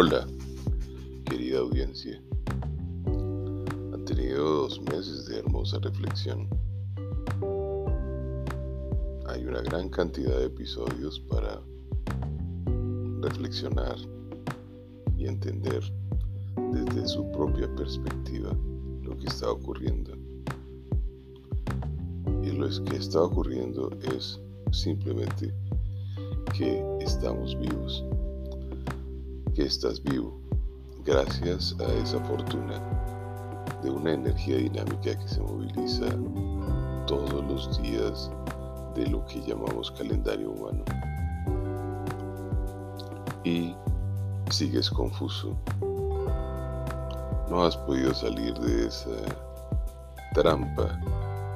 Hola, querida audiencia. Han tenido dos meses de hermosa reflexión. Hay una gran cantidad de episodios para reflexionar y entender desde su propia perspectiva lo que está ocurriendo. Y lo que está ocurriendo es simplemente que estamos vivos, que estás vivo gracias a esa fortuna de una energía dinámica que se moviliza todos los días de lo que llamamos calendario humano. Y sigues confuso. No has podido salir de esa trampa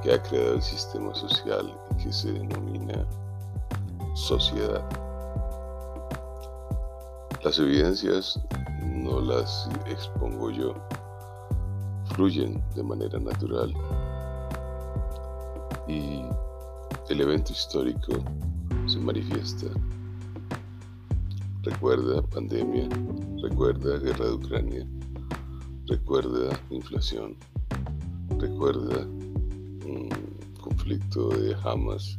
que ha creado el sistema social que se denomina sociedad. Las evidencias no las expongo yo, fluyen de manera natural y el evento histórico se manifiesta. Recuerda pandemia, recuerda guerra de Ucrania, recuerda inflación, recuerda un conflicto de Hamas,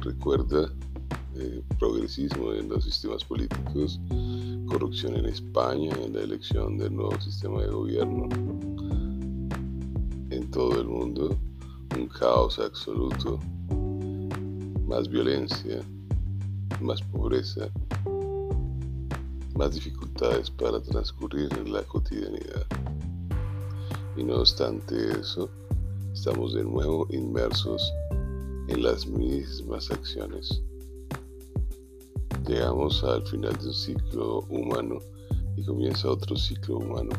recuerda progresismo en los sistemas políticos, corrupción en España, en la elección del nuevo sistema de gobierno, en todo el mundo, un caos absoluto, más violencia, más pobreza, más dificultades para transcurrir en la cotidianidad. Y no obstante eso, estamos de nuevo inmersos en las mismas acciones. Llegamos al final de un ciclo humano y comienza otro ciclo humano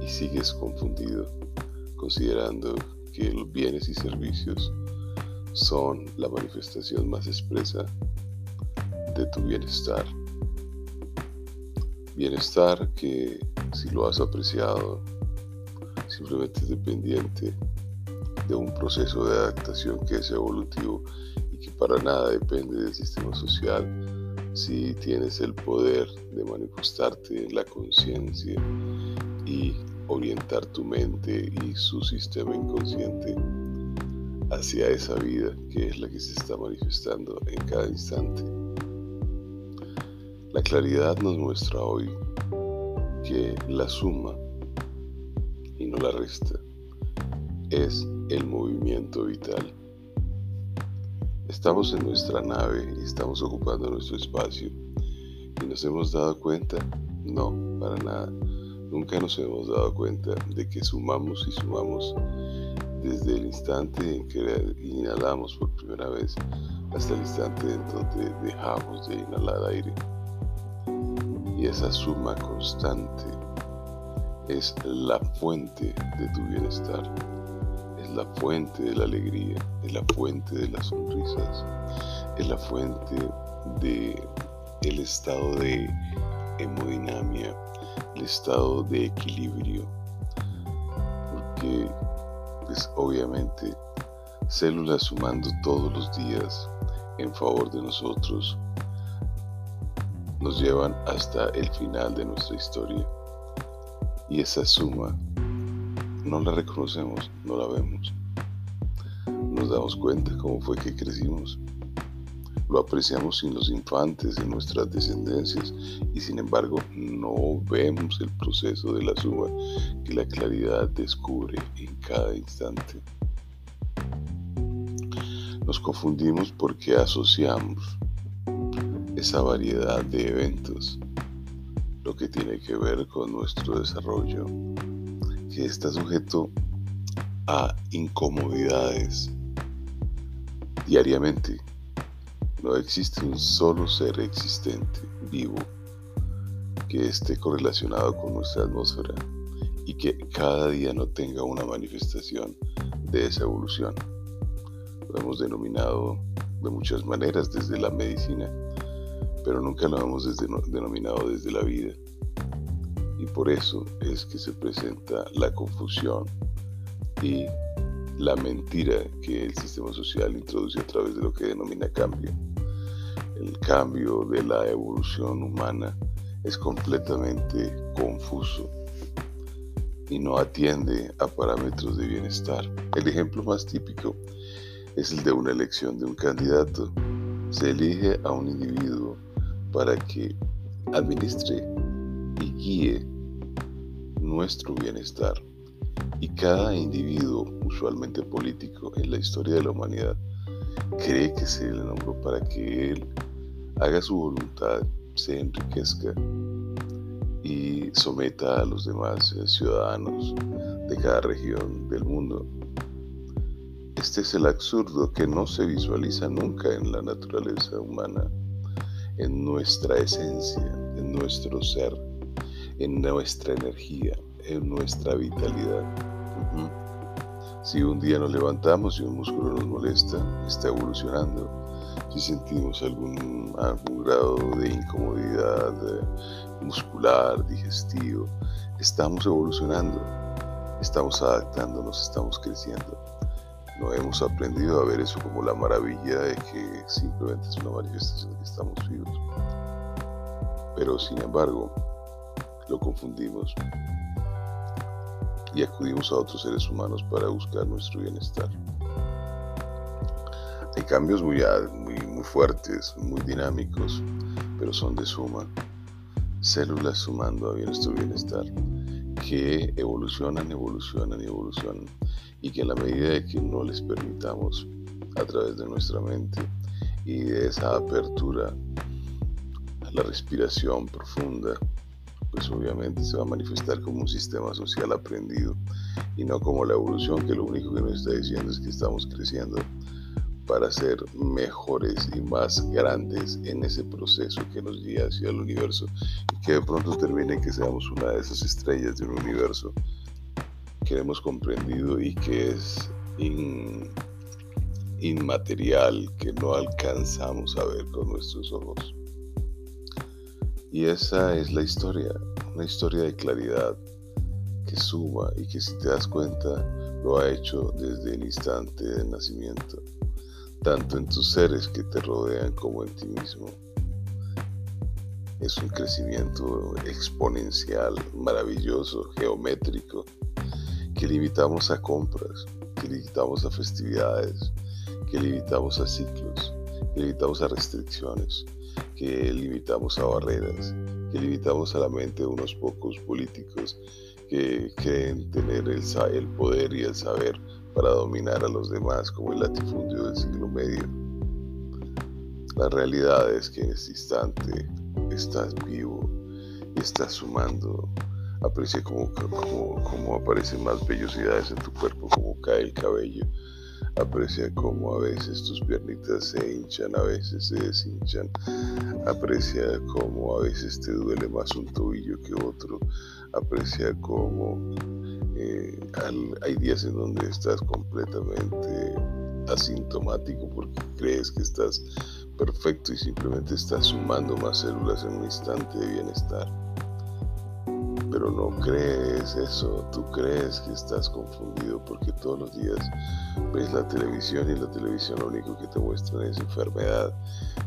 y sigues confundido, considerando que los bienes y servicios son la manifestación más expresa de tu bienestar. Bienestar que si lo has apreciado simplemente es dependiente de un proceso de adaptación que es evolutivo y que para nada depende del sistema social si tienes el poder de manifestarte en la conciencia y orientar tu mente y su sistema inconsciente hacia esa vida que es la que se está manifestando en cada instante. La claridad nos muestra hoy que la suma y no la resta es el movimiento vital. Estamos en nuestra nave y estamos ocupando nuestro espacio y nos hemos dado cuenta, no, para nada, nunca nos hemos dado cuenta de que sumamos y sumamos desde el instante en que inhalamos por primera vez hasta el instante en donde dejamos de inhalar aire. Y esa suma constante es la fuente de tu bienestar la fuente de la alegría, es la fuente de las sonrisas, es la fuente de el estado de hemodinamia, el estado de equilibrio, porque pues obviamente células sumando todos los días en favor de nosotros nos llevan hasta el final de nuestra historia. Y esa suma no la reconocemos, no la vemos. Nos damos cuenta cómo fue que crecimos. Lo apreciamos sin los infantes de nuestras descendencias y sin embargo no vemos el proceso de la suma que la claridad descubre en cada instante. Nos confundimos porque asociamos esa variedad de eventos, lo que tiene que ver con nuestro desarrollo que está sujeto a incomodidades diariamente. No existe un solo ser existente, vivo, que esté correlacionado con nuestra atmósfera y que cada día no tenga una manifestación de esa evolución. Lo hemos denominado de muchas maneras desde la medicina, pero nunca lo hemos denominado desde la vida y por eso es que se presenta la confusión y la mentira que el sistema social introduce a través de lo que denomina cambio. El cambio de la evolución humana es completamente confuso y no atiende a parámetros de bienestar. El ejemplo más típico es el de una elección de un candidato. Se elige a un individuo para que administre y guíe nuestro bienestar. Y cada individuo, usualmente político, en la historia de la humanidad, cree que se le nombró para que él haga su voluntad, se enriquezca y someta a los demás ciudadanos de cada región del mundo. Este es el absurdo que no se visualiza nunca en la naturaleza humana, en nuestra esencia, en nuestro ser, en nuestra energía, en nuestra vitalidad. Si un día nos levantamos y un músculo nos molesta, está evolucionando. Si sentimos algún, algún grado de incomodidad eh, muscular, digestivo, estamos evolucionando, estamos adaptándonos, estamos creciendo. No hemos aprendido a ver eso como la maravilla de que simplemente es una manifestación de que estamos vivos. Pero sin embargo, lo confundimos y acudimos a otros seres humanos para buscar nuestro bienestar. Hay cambios muy, muy, fuertes, muy dinámicos, pero son de suma. Células sumando a nuestro bienestar, que evolucionan, evolucionan y evolucionan, y que en la medida de que no les permitamos a través de nuestra mente y de esa apertura a la respiración profunda, pues obviamente se va a manifestar como un sistema social aprendido y no como la evolución que lo único que nos está diciendo es que estamos creciendo para ser mejores y más grandes en ese proceso que nos guía hacia el universo y que de pronto termine que seamos una de esas estrellas de un universo que hemos comprendido y que es inmaterial, que no alcanzamos a ver con nuestros ojos. Y esa es la historia, una historia de claridad que suma y que si te das cuenta lo ha hecho desde el instante del nacimiento, tanto en tus seres que te rodean como en ti mismo. Es un crecimiento exponencial, maravilloso, geométrico, que limitamos a compras, que limitamos a festividades, que limitamos a ciclos, que limitamos a restricciones, que limitamos a barreras, que limitamos a la mente de unos pocos políticos que creen tener el, poder y el saber para dominar a los demás como el latifundio del siglo medio. La realidad es que en este instante estás vivo y estás sumando. Aprecia cómo aparecen más vellosidades en tu cuerpo, cómo cae el cabello, Aprecia cómo a veces tus piernitas se hinchan, a veces se deshinchan. Aprecia cómo a veces te duele más un tobillo que otro. Aprecia cómo eh, hay días en donde estás completamente asintomático porque crees que estás perfecto y simplemente estás sumando más células en un instante de bienestar pero no crees eso, tú crees que estás confundido porque todos los días ves la televisión y la televisión lo único que te muestran es enfermedad,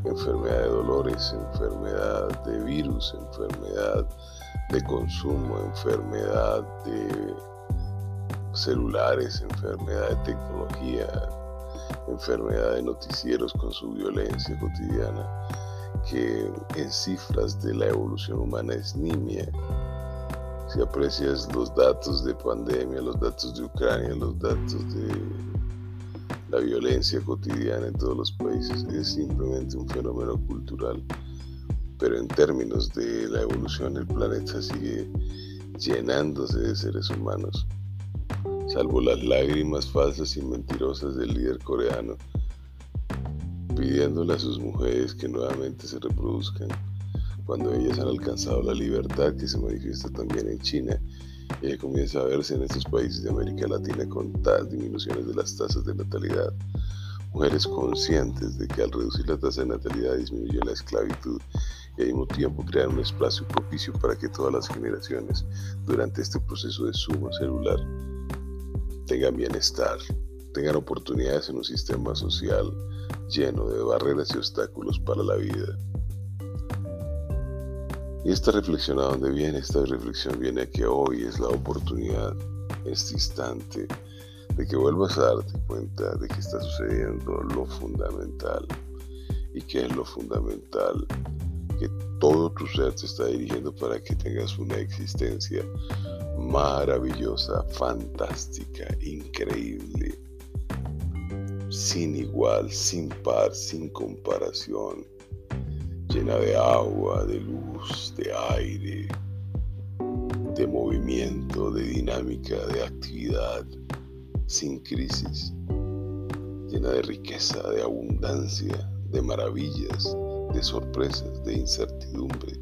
enfermedad de dolores, enfermedad de virus, enfermedad de consumo, enfermedad de celulares, enfermedad de tecnología, enfermedad de noticieros con su violencia cotidiana, que en cifras de la evolución humana es nimia si aprecias los datos de pandemia, los datos de Ucrania, los datos de la violencia cotidiana en todos los países, es simplemente un fenómeno cultural. Pero en términos de la evolución, el planeta sigue llenándose de seres humanos, salvo las lágrimas falsas y mentirosas del líder coreano, pidiéndole a sus mujeres que nuevamente se reproduzcan cuando ellas han alcanzado la libertad que se manifiesta también en China, ella comienza a verse en estos países de América Latina con tal disminuciones de las tasas de natalidad. Mujeres conscientes de que al reducir la tasa de natalidad disminuye la esclavitud y al mismo tiempo crear un espacio propicio para que todas las generaciones durante este proceso de suma celular tengan bienestar, tengan oportunidades en un sistema social lleno de barreras y obstáculos para la vida. Y esta reflexión a dónde viene, esta reflexión viene a que hoy es la oportunidad, este instante, de que vuelvas a darte cuenta de que está sucediendo lo fundamental. ¿Y que es lo fundamental? Que todo tu ser te está dirigiendo para que tengas una existencia maravillosa, fantástica, increíble, sin igual, sin par, sin comparación, llena de agua, de luz, de aire, de movimiento, de dinámica, de actividad, sin crisis, llena de riqueza, de abundancia, de maravillas, de sorpresas, de incertidumbre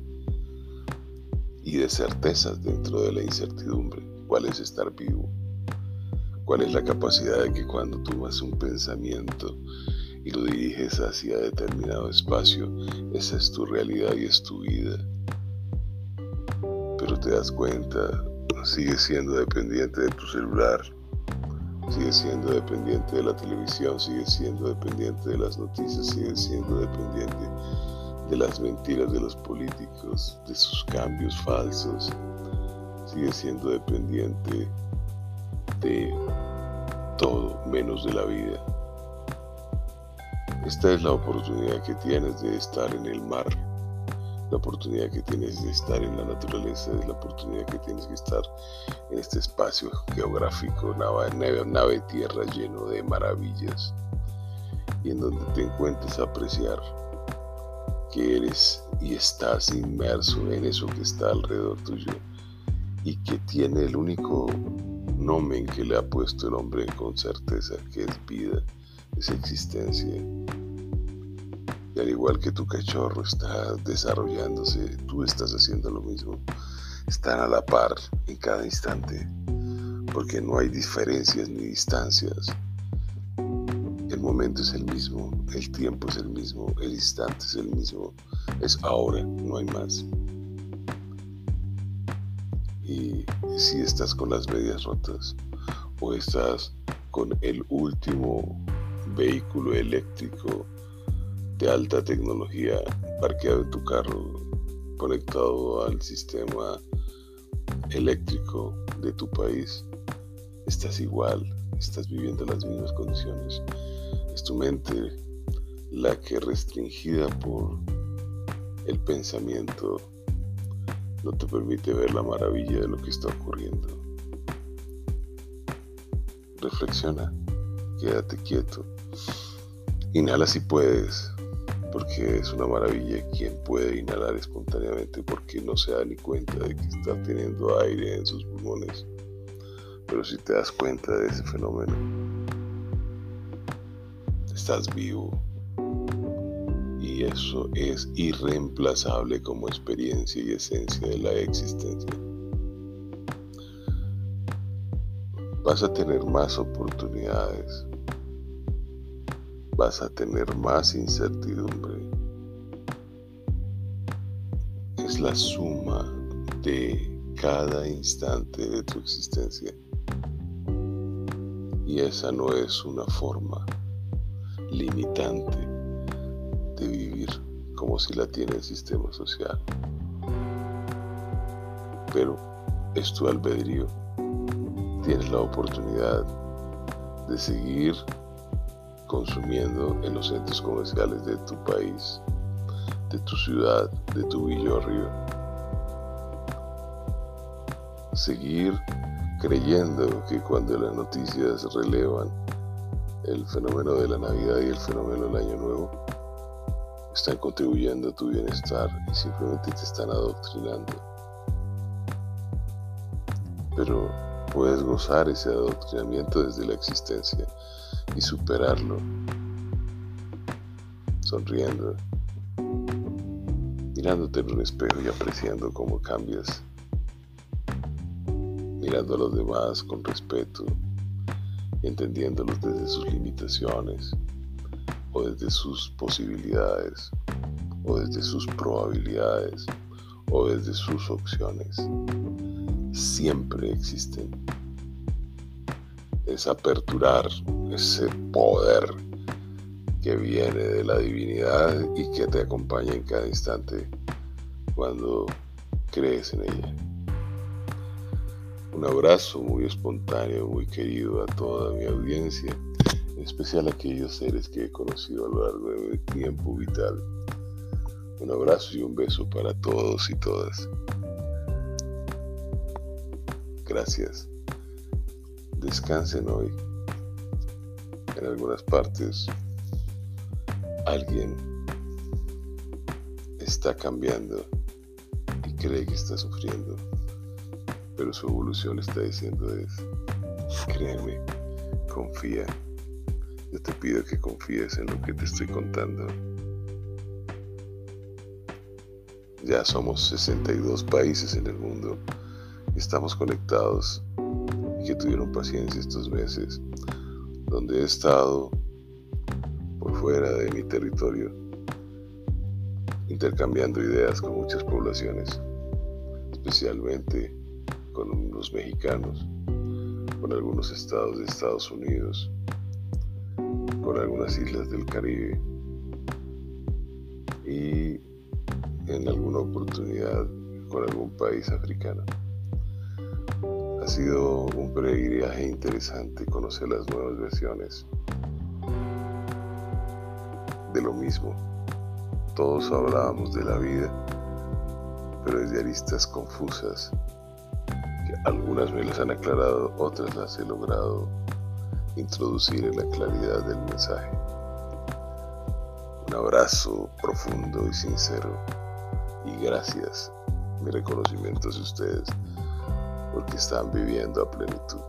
y de certezas dentro de la incertidumbre. ¿Cuál es estar vivo? ¿Cuál es la capacidad de que cuando tomas un pensamiento y lo diriges hacia determinado espacio, esa es tu realidad y es tu vida? Pero te das cuenta, sigues siendo dependiente de tu celular, sigue siendo dependiente de la televisión, sigue siendo dependiente de las noticias, sigue siendo dependiente de las mentiras de los políticos, de sus cambios falsos, sigue siendo dependiente de todo menos de la vida. Esta es la oportunidad que tienes de estar en el mar. La oportunidad que tienes de estar en la naturaleza, es la oportunidad que tienes de estar en este espacio geográfico, nave, nave, tierra lleno de maravillas y en donde te encuentres a apreciar que eres y estás inmerso en eso que está alrededor tuyo y que tiene el único nombre que le ha puesto el hombre con certeza, que es vida, es existencia al igual que tu cachorro está desarrollándose, tú estás haciendo lo mismo. Están a la par en cada instante, porque no hay diferencias ni distancias. El momento es el mismo, el tiempo es el mismo, el instante es el mismo, es ahora, no hay más. Y si estás con las medias rotas o estás con el último vehículo eléctrico de alta tecnología parqueado en tu carro, conectado al sistema eléctrico de tu país, estás igual, estás viviendo las mismas condiciones. Es tu mente la que restringida por el pensamiento no te permite ver la maravilla de lo que está ocurriendo. Reflexiona, quédate quieto, inhala si puedes, porque es una maravilla quien puede inhalar espontáneamente porque no se da ni cuenta de que está teniendo aire en sus pulmones. Pero si te das cuenta de ese fenómeno, estás vivo. Y eso es irreemplazable como experiencia y esencia de la existencia. Vas a tener más oportunidades vas a tener más incertidumbre. Es la suma de cada instante de tu existencia. Y esa no es una forma limitante de vivir como si la tiene el sistema social. Pero es tu albedrío. Tienes la oportunidad de seguir consumiendo en los centros comerciales de tu país, de tu ciudad, de tu villorrio. Seguir creyendo que cuando las noticias relevan el fenómeno de la Navidad y el fenómeno del Año Nuevo, están contribuyendo a tu bienestar y simplemente te están adoctrinando. Pero puedes gozar ese adoctrinamiento desde la existencia y superarlo, sonriendo, mirándote en un espejo y apreciando cómo cambias, mirando a los demás con respeto, entendiéndolos desde sus limitaciones. O desde sus posibilidades. O desde sus probabilidades. O desde sus opciones. Siempre existen. Es aperturar ese poder que viene de la divinidad y que te acompaña en cada instante cuando crees en ella. Un abrazo muy espontáneo, muy querido a toda mi audiencia, en especial a aquellos seres que he conocido a lo largo de mi tiempo vital. Un abrazo y un beso para todos y todas. Gracias. Descansen hoy. Algunas partes alguien está cambiando y cree que está sufriendo, pero su evolución le está diciendo es, créeme, confía. Yo te pido que confíes en lo que te estoy contando. Ya somos 62 países en el mundo estamos conectados y que tuvieron paciencia estos meses donde he estado por fuera de mi territorio intercambiando ideas con muchas poblaciones, especialmente con los mexicanos, con algunos estados de Estados Unidos, con algunas islas del Caribe y en alguna oportunidad con algún país africano. Ha sido un viaje interesante conocer las nuevas versiones de lo mismo. Todos hablábamos de la vida, pero desde aristas confusas, algunas me las han aclarado, otras las he logrado introducir en la claridad del mensaje. Un abrazo profundo y sincero y gracias, mi reconocimiento a ustedes porque están viviendo a plenitud.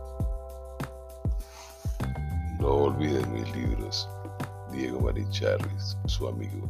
No olviden mis libros. Diego Marín su amigo.